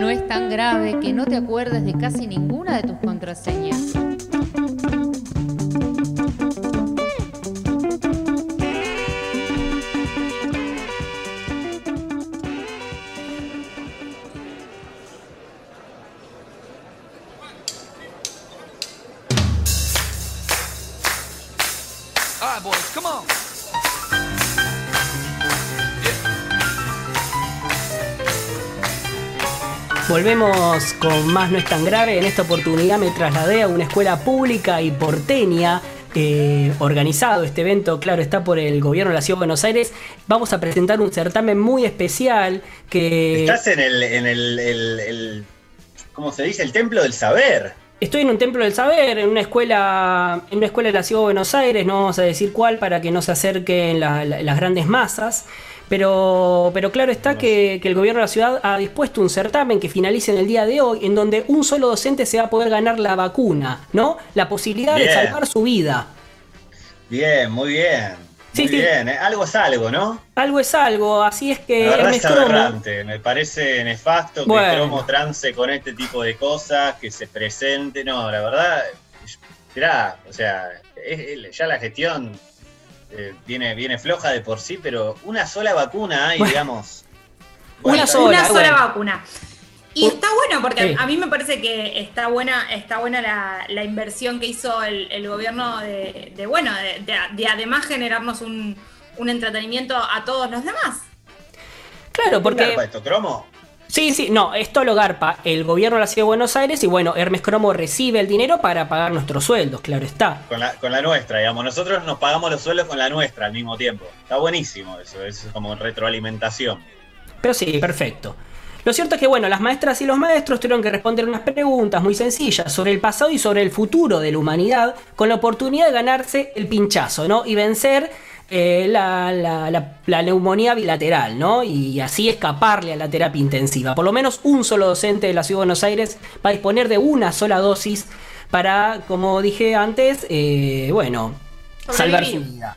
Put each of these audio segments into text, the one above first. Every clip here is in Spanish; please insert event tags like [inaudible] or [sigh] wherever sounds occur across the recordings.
No es tan grave que no te acuerdes de casi ninguna de tus contraseñas. Volvemos con más No es tan grave. En esta oportunidad me trasladé a una escuela pública y porteña. Eh, organizado este evento, claro, está por el gobierno de la Ciudad de Buenos Aires. Vamos a presentar un certamen muy especial que. Estás en el, en el, ¿cómo se dice? El templo del saber. Estoy en un templo del saber, en una escuela, en una escuela de la Ciudad de Buenos Aires, no vamos a decir cuál para que no se acerquen las grandes masas. Pero, pero claro está que, el gobierno de la ciudad ha dispuesto un certamen que finalice en el día de hoy, en donde un solo docente se va a poder ganar la vacuna, ¿no? La posibilidad de salvar su vida. Bien, muy bien. Muy bien, ¿eh? algo es algo, ¿no? Algo es algo, así es que. me parece nefasto que Cromo trance con este tipo de cosas, que se presente. No, la verdad, mirá, o sea, ya la gestión eh, viene, viene floja de por sí, pero una sola vacuna hay, digamos. una sola, vacuna. Y está bueno, porque a mí me parece que está buena, está buena la, inversión que hizo el, gobierno de, bueno, de, además generarnos un, un entretenimiento a todos los demás. Claro, porque. esto, cromo? Sí, sí, no, esto lo garpa el gobierno de la Ciudad de Buenos Aires y bueno, Hermes Cromo recibe el dinero para pagar nuestros sueldos, claro está. Con la, con la nuestra, digamos, nosotros nos pagamos los sueldos con la nuestra al mismo tiempo. Está buenísimo eso, es como retroalimentación. Pero sí, perfecto. Lo cierto es que, bueno, las maestras y los maestros tuvieron que responder unas preguntas muy sencillas sobre el pasado y sobre el futuro de la humanidad, con la oportunidad de ganarse el pinchazo, ¿no? Y vencer eh, la, la, neumonía bilateral, ¿no? Y así escaparle a la terapia intensiva. Por lo menos un solo docente de la Ciudad de Buenos Aires va a disponer de una sola dosis para, como dije antes, eh, bueno, salvar su vida.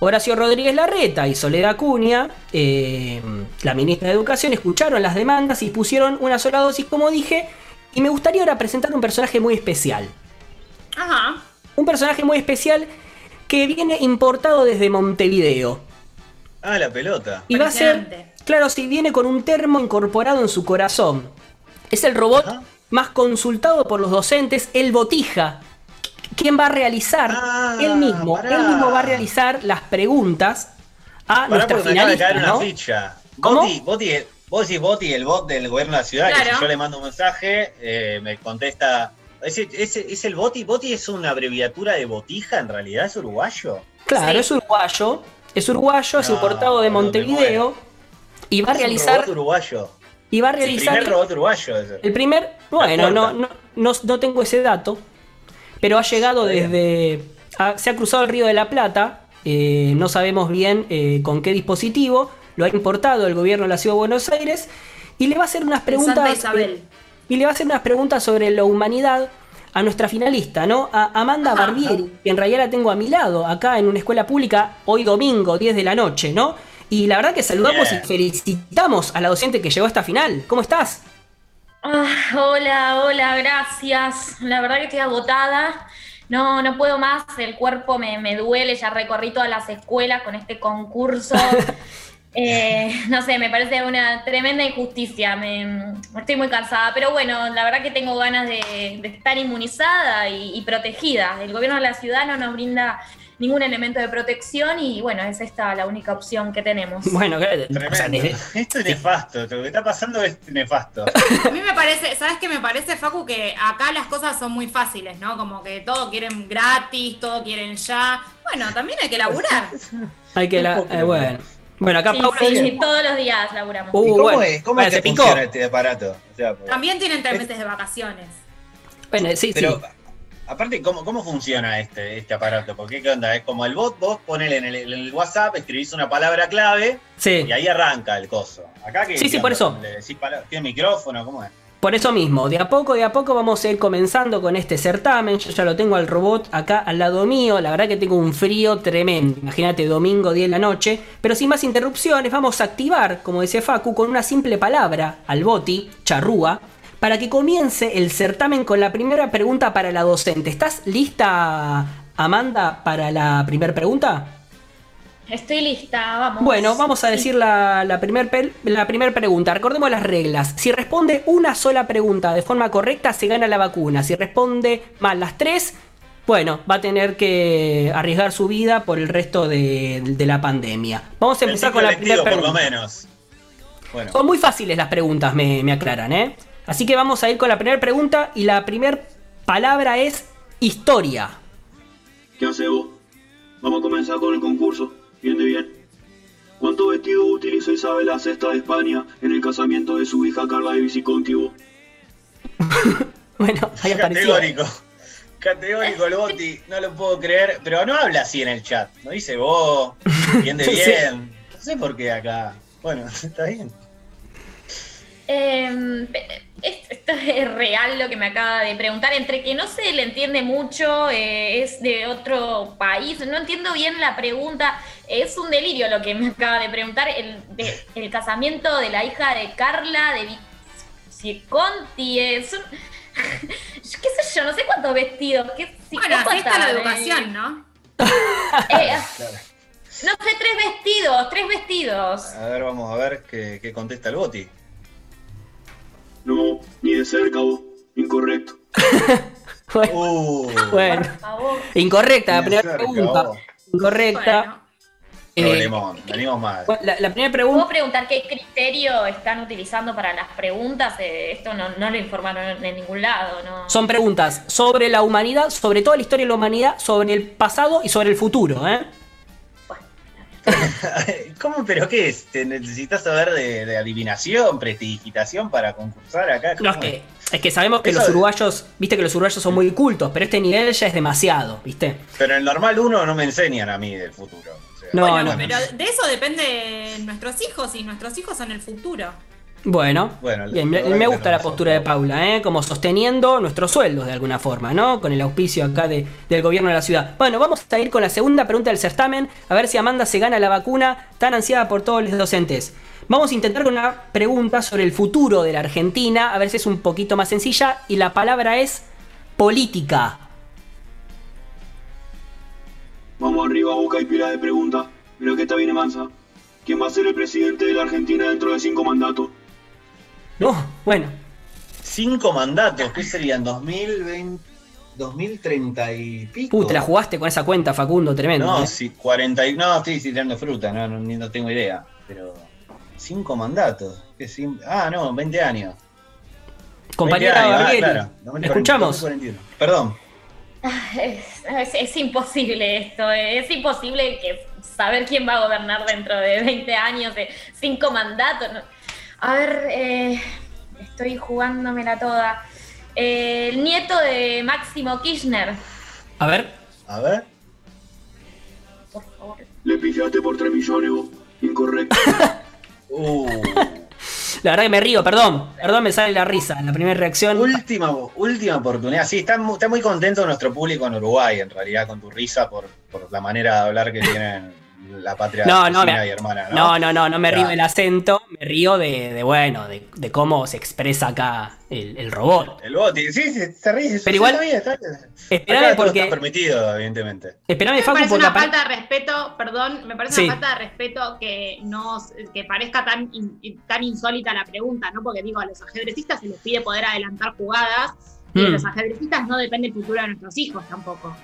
Horacio Rodríguez Larreta y Soledad Acuña, eh, la ministra de Educación, escucharon las demandas y pusieron una sola dosis, como dije, y me gustaría ahora presentar un personaje muy especial. Ajá. Un personaje muy especial que viene importado desde Montevideo. Ah, la pelota. Y va a ser, claro, si viene con un termo incorporado en su corazón. Es el robot más consultado por los docentes, el Botija. ¿Quién va a realizar? Ah, él mismo. Él mismo va a realizar las preguntas a nuestra finalista, ¿no? ¿Cómo? Boti, vos decís Boti, el bot del gobierno de la ciudad, que si yo le mando un mensaje, eh, me contesta ¿Es, el Boti? ¿Boti es una abreviatura de botija en realidad? ¿Es uruguayo? Claro, es uruguayo. Es uruguayo, es importado de Montevideo. Y va a realizar. robot uruguayo. Y va a realizar. El primer robot uruguayo. El primer. Bueno, no, no, no, tengo ese dato. Pero ha llegado desde. se ha cruzado el río de la Plata. Eh, no sabemos bien eh, con qué dispositivo. Lo ha importado el gobierno de la Ciudad de Buenos Aires. Y le va a hacer unas preguntas. Santa Isabel y le va a hacer unas preguntas sobre la humanidad a nuestra finalista, ¿no? A Amanda Barbieri, que en realidad la tengo a mi lado, acá en una escuela pública, hoy domingo, 10 de la noche, ¿no? Y la verdad que saludamos y felicitamos a la docente que llegó a esta final. ¿Cómo estás? Ah, hola, hola, gracias. La verdad que estoy agotada. No, no puedo más, el cuerpo me, me duele, ya recorrí todas las escuelas con este concurso. [laughs] Eh, [laughs] no sé, me parece una tremenda injusticia. Me, estoy muy cansada, pero bueno, la verdad que tengo ganas de, estar inmunizada y, protegida. El gobierno de la ciudad no nos brinda ningún elemento de protección y bueno, es esta la única opción que tenemos. [laughs] Bueno, esto es nefasto, lo que está pasando es nefasto. [laughs] A mí me parece, ¿sabes qué me parece, Facu? Que acá las cosas son muy fáciles, ¿no? Como que todo quieren gratis, todo quieren ya. Bueno, también hay que laburar. hay que la, eh, bueno. Bueno, acá sí, todos los días laburamos. Uh, ¿Cómo es, cómo es que funciona este aparato? También tienen tres meses de vacaciones. Bueno, sí, Pero, aparte, ¿cómo, ¿cómo funciona este, este aparato? Porque, ¿qué onda? Es como el bot, vos ponele en el, WhatsApp, escribís una palabra clave y ahí arranca el coso. Acá que Sí, sí, por eso. ¿Tiene micrófono? ¿Cómo es? Por eso mismo, de a poco, de a poco vamos a ir comenzando con este certamen. Yo ya lo tengo al robot acá al lado mío. La verdad que tengo un frío tremendo. Imagínate, domingo 10 de la noche. Pero sin más interrupciones, vamos a activar, como decía Facu, con una simple palabra al boti, charrúa, para que comience el certamen con la primera pregunta para la docente. ¿Estás lista, Amanda, para la primera pregunta? Estoy lista, vamos. Bueno, vamos a decir la, la primera la primer pregunta. Recordemos las reglas. Si responde una sola pregunta de forma correcta, se gana la vacuna. Si responde mal las tres, bueno, va a tener que arriesgar su vida por el resto de, la pandemia. Vamos a empezar con la primera pregunta. Por lo menos. Son muy fáciles las preguntas, me, me aclaran, ¿eh? Así que vamos a ir con la primera pregunta y la primera palabra es historia. ¿Qué hace vos? Vamos a comenzar con el concurso. Bien de bien. ¿Cuántos vestidos utilizó Isabel la Sexta de España en el casamiento de su hija Carla de Visconti? [laughs] bueno, Categórico. Categórico el Boti, no lo puedo creer, pero no habla así en el chat, no dice vos, bien de [laughs] bien. No sé por qué acá. Bueno, [laughs] está bien. Eh, esto es real lo que me acaba de preguntar, entre que no se le entiende mucho, eh, es de otro país, no entiendo bien la pregunta, es un delirio lo que me acaba de preguntar, el, el casamiento de la hija de Carla de Visconti, es un, [laughs] qué sé yo, no sé cuántos vestidos, qué Bueno, así está la educación, ¿no? Eh, [laughs] no sé, tres vestidos, tres vestidos. A ver, vamos a ver qué, qué contesta el Boti. No, ni de cerca vos. Incorrecto. [laughs] Bueno, incorrecta la primera pregunta. Incorrecta. Eh, venimos mal. La, primera pregunta. ¿Puedo preguntar qué criterio están utilizando para las preguntas? Eh, esto no, no, lo informaron en ningún lado. ¿no? Son preguntas sobre la humanidad, sobre toda la historia de la humanidad, sobre el pasado y sobre el futuro. ¿eh? [laughs] ¿Cómo? ¿Pero qué es? ¿Te necesitas saber de, adivinación, prestidigitación para concursar acá? No, es que, es que sabemos que los uruguayos, viste que los uruguayos son muy cultos, pero este nivel ya es demasiado, ¿viste? Pero en el normal uno no me enseñan a mí del futuro. no, no, pero de eso depende nuestros hijos y nuestros hijos son el futuro. Bueno, me, gusta la postura de Paula, ¿eh? como sosteniendo nuestros sueldos de alguna forma, ¿no? Con el auspicio acá de, del gobierno de la ciudad. Bueno, vamos a ir con la segunda pregunta del certamen, a ver si Amanda se gana la vacuna tan ansiada por todos los docentes. Vamos a intentar con una pregunta sobre el futuro de la Argentina, a ver si es un poquito más sencilla, y la palabra es política. Vamos arriba, boca y pila de preguntas. Mira que está bien mansa. ¿Quién va a ser el presidente de la Argentina dentro de cinco mandatos? No, bueno. Cinco mandatos, ¿qué serían? 2020, 2030 y pico. Uh, te la jugaste con esa cuenta, Facundo, tremendo. No, ¿eh? sí, 40 y... No, estoy tirando fruta, no, no, no tengo idea. Pero cinco mandatos. ¿Qué Ah, no, 20 años. Compañera ah, claro. escuchamos. Perdón. Es, es, imposible esto, es imposible que saber quién va a gobernar dentro de 20 años, de cinco mandatos. A ver, eh, estoy jugándomela toda. Eh, el nieto de Máximo Kirchner. A ver. A ver. Por favor. Le pillaste por 3 millones, Incorrecto. [laughs] uh. La verdad que me río, perdón. Perdón, me sale la risa en la primera reacción. Última, última oportunidad. Sí, está, está muy contento nuestro público en Uruguay, en realidad, con tu risa por, por la manera de hablar que tienen la patria no, no, y hermana, ¿no? No, no, no, me río del acento, me río de, bueno, de, cómo se expresa acá el, robot. El bot, sí, se, ríe. Pero igual, espérame porque... Está permitido, evidentemente. Me parece una falta de respeto, perdón, me parece una falta de respeto que, no, que parezca tan, tan insólita la pregunta, ¿no? Porque digo, a los ajedrecistas se les pide poder adelantar jugadas y a mm. los ajedrecistas no depende el futuro de nuestros hijos tampoco.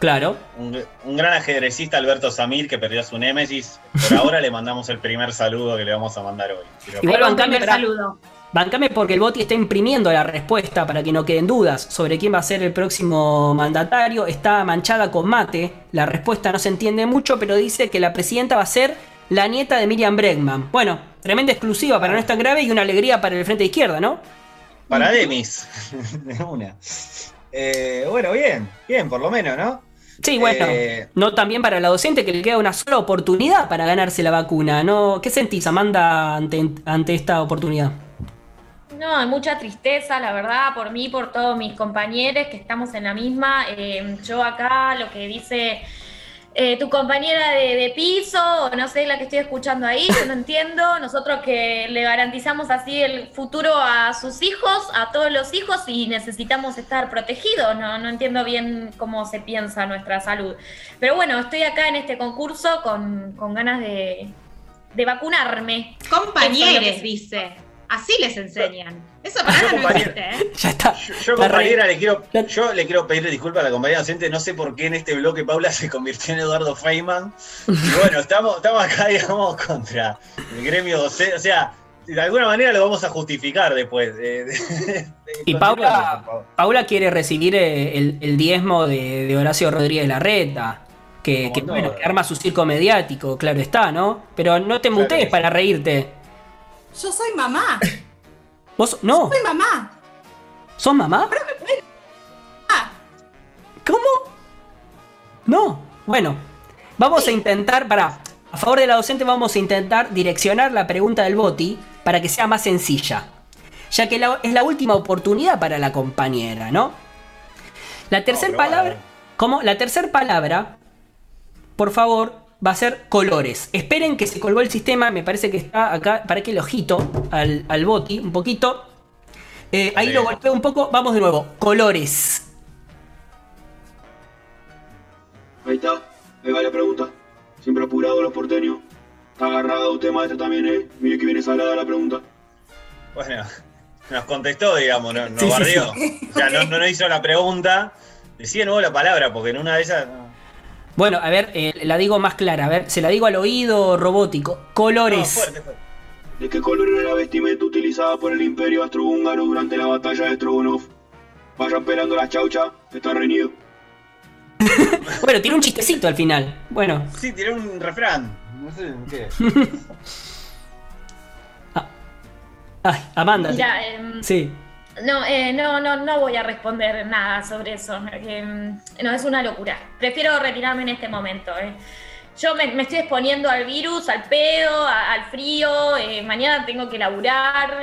Claro. Un, gran ajedrecista, Alberto Samir, que perdió su némesis. Por ahora le mandamos el primer saludo que le vamos a mandar hoy. Igual bancame, saludo. bancame porque el Boti está imprimiendo la respuesta para que no queden dudas sobre quién va a ser el próximo mandatario. Está manchada con mate. La respuesta no se entiende mucho, pero dice que la presidenta va a ser la nieta de Miriam Bregman. Bueno, tremenda exclusiva para no es tan grave y una alegría para el frente izquierda, ¿no? Para Demis. [laughs] una. Eh, bueno, bien, bien, por lo menos, ¿no? Sí, bueno, eh, no también para la docente que le queda una sola oportunidad para ganarse la vacuna, ¿no? ¿Qué sentís, Amanda, ante, ante esta oportunidad? No, hay mucha tristeza, la verdad, por mí, por todos mis compañeros que estamos en la misma. Eh, yo acá lo que dice eh, tu compañera de, piso, o no sé, la que estoy escuchando ahí, yo no entiendo. Nosotros que le garantizamos así el futuro a sus hijos, a todos los hijos, y necesitamos estar protegidos. No, no entiendo bien cómo se piensa nuestra salud. Pero bueno, estoy acá en este concurso con, ganas de, de vacunarme. Compañeros, dice. Así les enseñan. Eso para no existe, ¿eh? Ya está. Yo, compañera, le quiero, yo le quiero pedir disculpas a la compañera docente. No sé por qué en este bloque Paula [laughs] se convirtió en Eduardo Feynman. Y bueno, estamos, estamos acá, [laughs] digamos, contra el gremio docente. O sea, de alguna manera lo vamos a justificar después. [laughs] y Paula, Paula quiere recibir eh, el, diezmo de, Horacio Rodríguez Larreta. Que, que, bueno, que arma su circo mediático, claro está, ¿no? Pero no te mutees para reírte. Yo soy mamá. [coughs] ¿Vos? No. Soy mamá. ¿Sos mamá? ¿Cómo? No. Bueno, vamos a intentar, para, a favor de la docente, vamos a intentar direccionar la pregunta del Boti para que sea más sencilla. Ya que es la última oportunidad para la compañera, ¿no? La tercera palabra. ¿Cómo? La tercera palabra, por favor, va a ser colores. Esperen que se colgó el sistema, me parece que está acá, para que el ojito al, al boti un poquito. Eh, ahí lo golpeo un poco, vamos de nuevo, colores. Ahí está, ahí va la pregunta. Siempre apurado los porteños. Está agarrado usted maestro también, eh. Mire que viene salada la pregunta. Bueno, nos contestó, digamos, nos, barrió. O sea, no, no, hizo la pregunta. Decía nuevo la palabra, porque en una de esas. Bueno, a ver, eh, la digo más clara. A ver, se la digo al oído robótico. Colores. ¿De qué color era la vestimenta utilizada por el Imperio Austrohúngaro durante la batalla de Strogonov? Vayan pelando la chaucha, está reñido. [laughs] bueno, tiene un chistecito al final. Bueno. Sí, tiene un refrán. No sé qué. [laughs] ah. Ay, Amanda. Ya, em, sí. No, eh, no, no, no voy a responder nada sobre eso. Mm, no, es una locura. Prefiero retirarme en este momento. Eh. Yo me, estoy exponiendo al virus, al pedo, al frío. Eh, mañana tengo que laburar.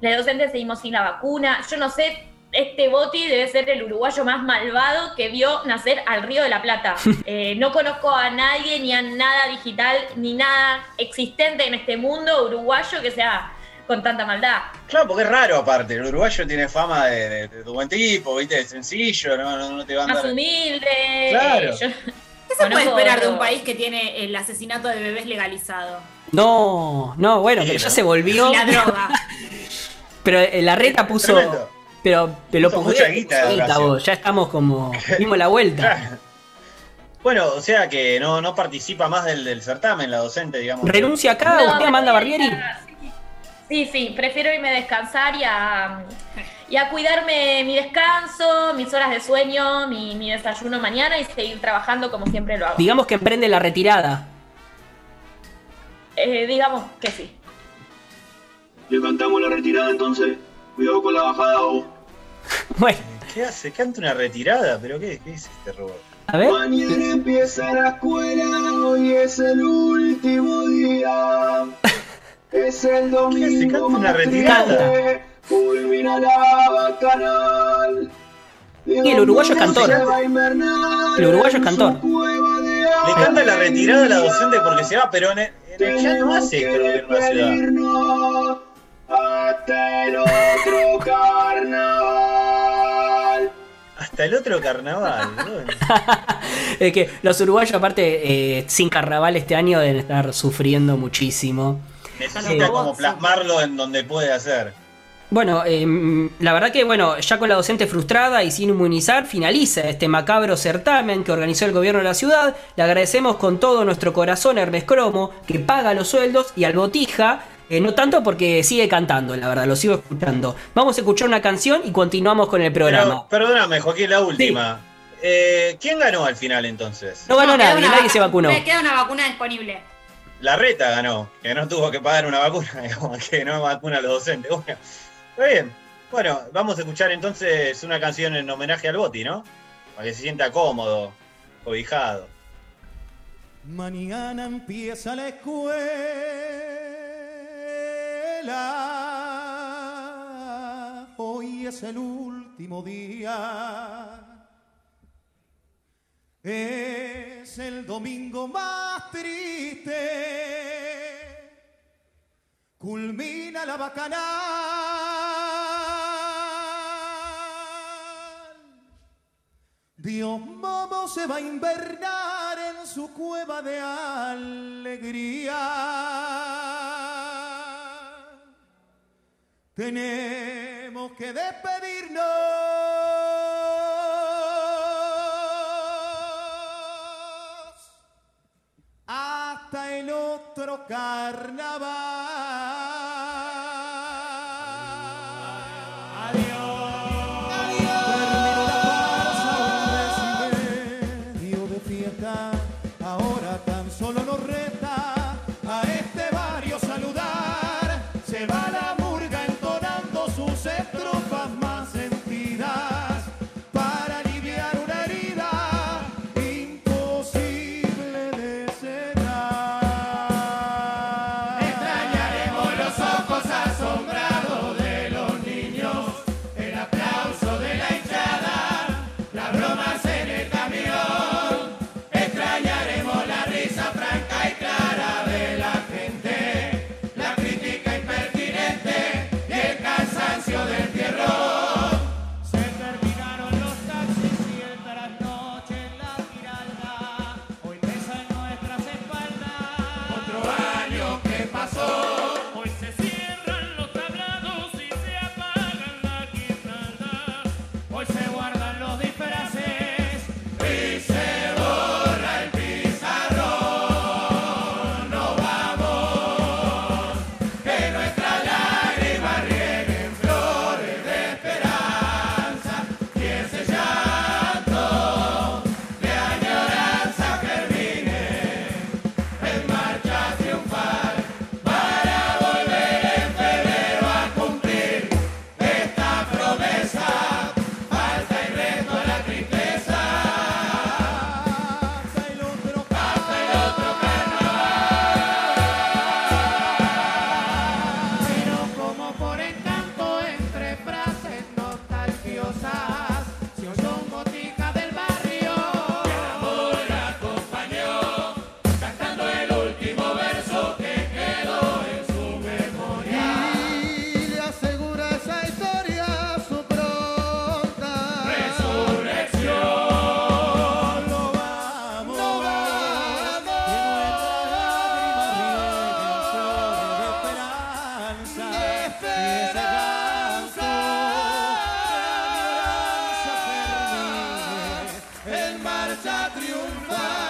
la docente seguimos sin la vacuna. Yo no sé, este Boti debe ser el uruguayo más malvado que vio nacer al Río de la Plata. [laughs] no conozco a nadie, ni a nada digital, ni nada existente en este mundo uruguayo que sea con tanta maldad. Claro, porque es raro aparte. El uruguayo tiene fama de, de, buen tipo, ¿viste? De sencillo, no, no, te van a. Más humilde. Claro. ¿Qué se [laughs] puede esperar de un país que tiene el asesinato de bebés legalizado? No, no, bueno, pero ya se volvió. la droga. [laughs] pero eh, la reta puso. Pero, pero lo mucha guita, ya estamos como. [laughs] Dimos la vuelta. Bueno, o sea que no, no participa más del, del certamen, la docente, digamos. Renuncia acá, usted manda Barrieri. Sí, sí, prefiero irme a descansar y a, y a cuidarme mi descanso, mis horas de sueño, mi, desayuno mañana y seguir trabajando como siempre lo hago. Digamos que emprende la retirada. Eh, digamos que sí. Levantamos la retirada entonces. Cuidado con la bajada o. [laughs] bueno. ¿Qué hace? Canta una retirada, pero ¿qué, qué es este robot? A ver. Mañana empieza la escuela, hoy es el último día. [laughs] Es el domingo. Se una retirada. Fulmina la bacanal. Y el uruguayo es cantor. El uruguayo es cantor. Le canta la retirada a la docente porque se va, pero en el, ya no hace en la ciudad. Hasta el otro carnaval. Hasta el otro carnaval. [laughs] es que los uruguayos, aparte, eh, sin carnaval este año, deben estar sufriendo muchísimo. Necesita como plasmarlo en donde puede hacer. Bueno, em, la verdad que bueno, ya con la docente frustrada y sin inmunizar, finaliza este macabro certamen que organizó el gobierno de la ciudad. Le agradecemos con todo nuestro corazón a Hermes Cromo, que paga los sueldos, y al Botija, eh, no tanto porque sigue cantando, la verdad, lo sigo escuchando. Vamos a escuchar una canción y continuamos con el programa. perdóname, Joaquín, la última. Eh, ¿Quién ganó al final entonces? No ganó nadie, nadie se vacunó. Me queda una vacuna disponible. La reta ganó, que no tuvo que pagar una vacuna, [laughs] que no vacuna a los docentes. Bueno, está bien. Bueno, vamos a escuchar entonces una canción en homenaje al Boti, ¿no? Para que se sienta cómodo, cobijado. Mañana empieza la escuela. es el último día. Es el domingo más triste. Culmina la bacanal. Dios Momo se va a invernar en su cueva de alegría. Tenemos que despedirnos. Hasta el otro carnaval. Hasta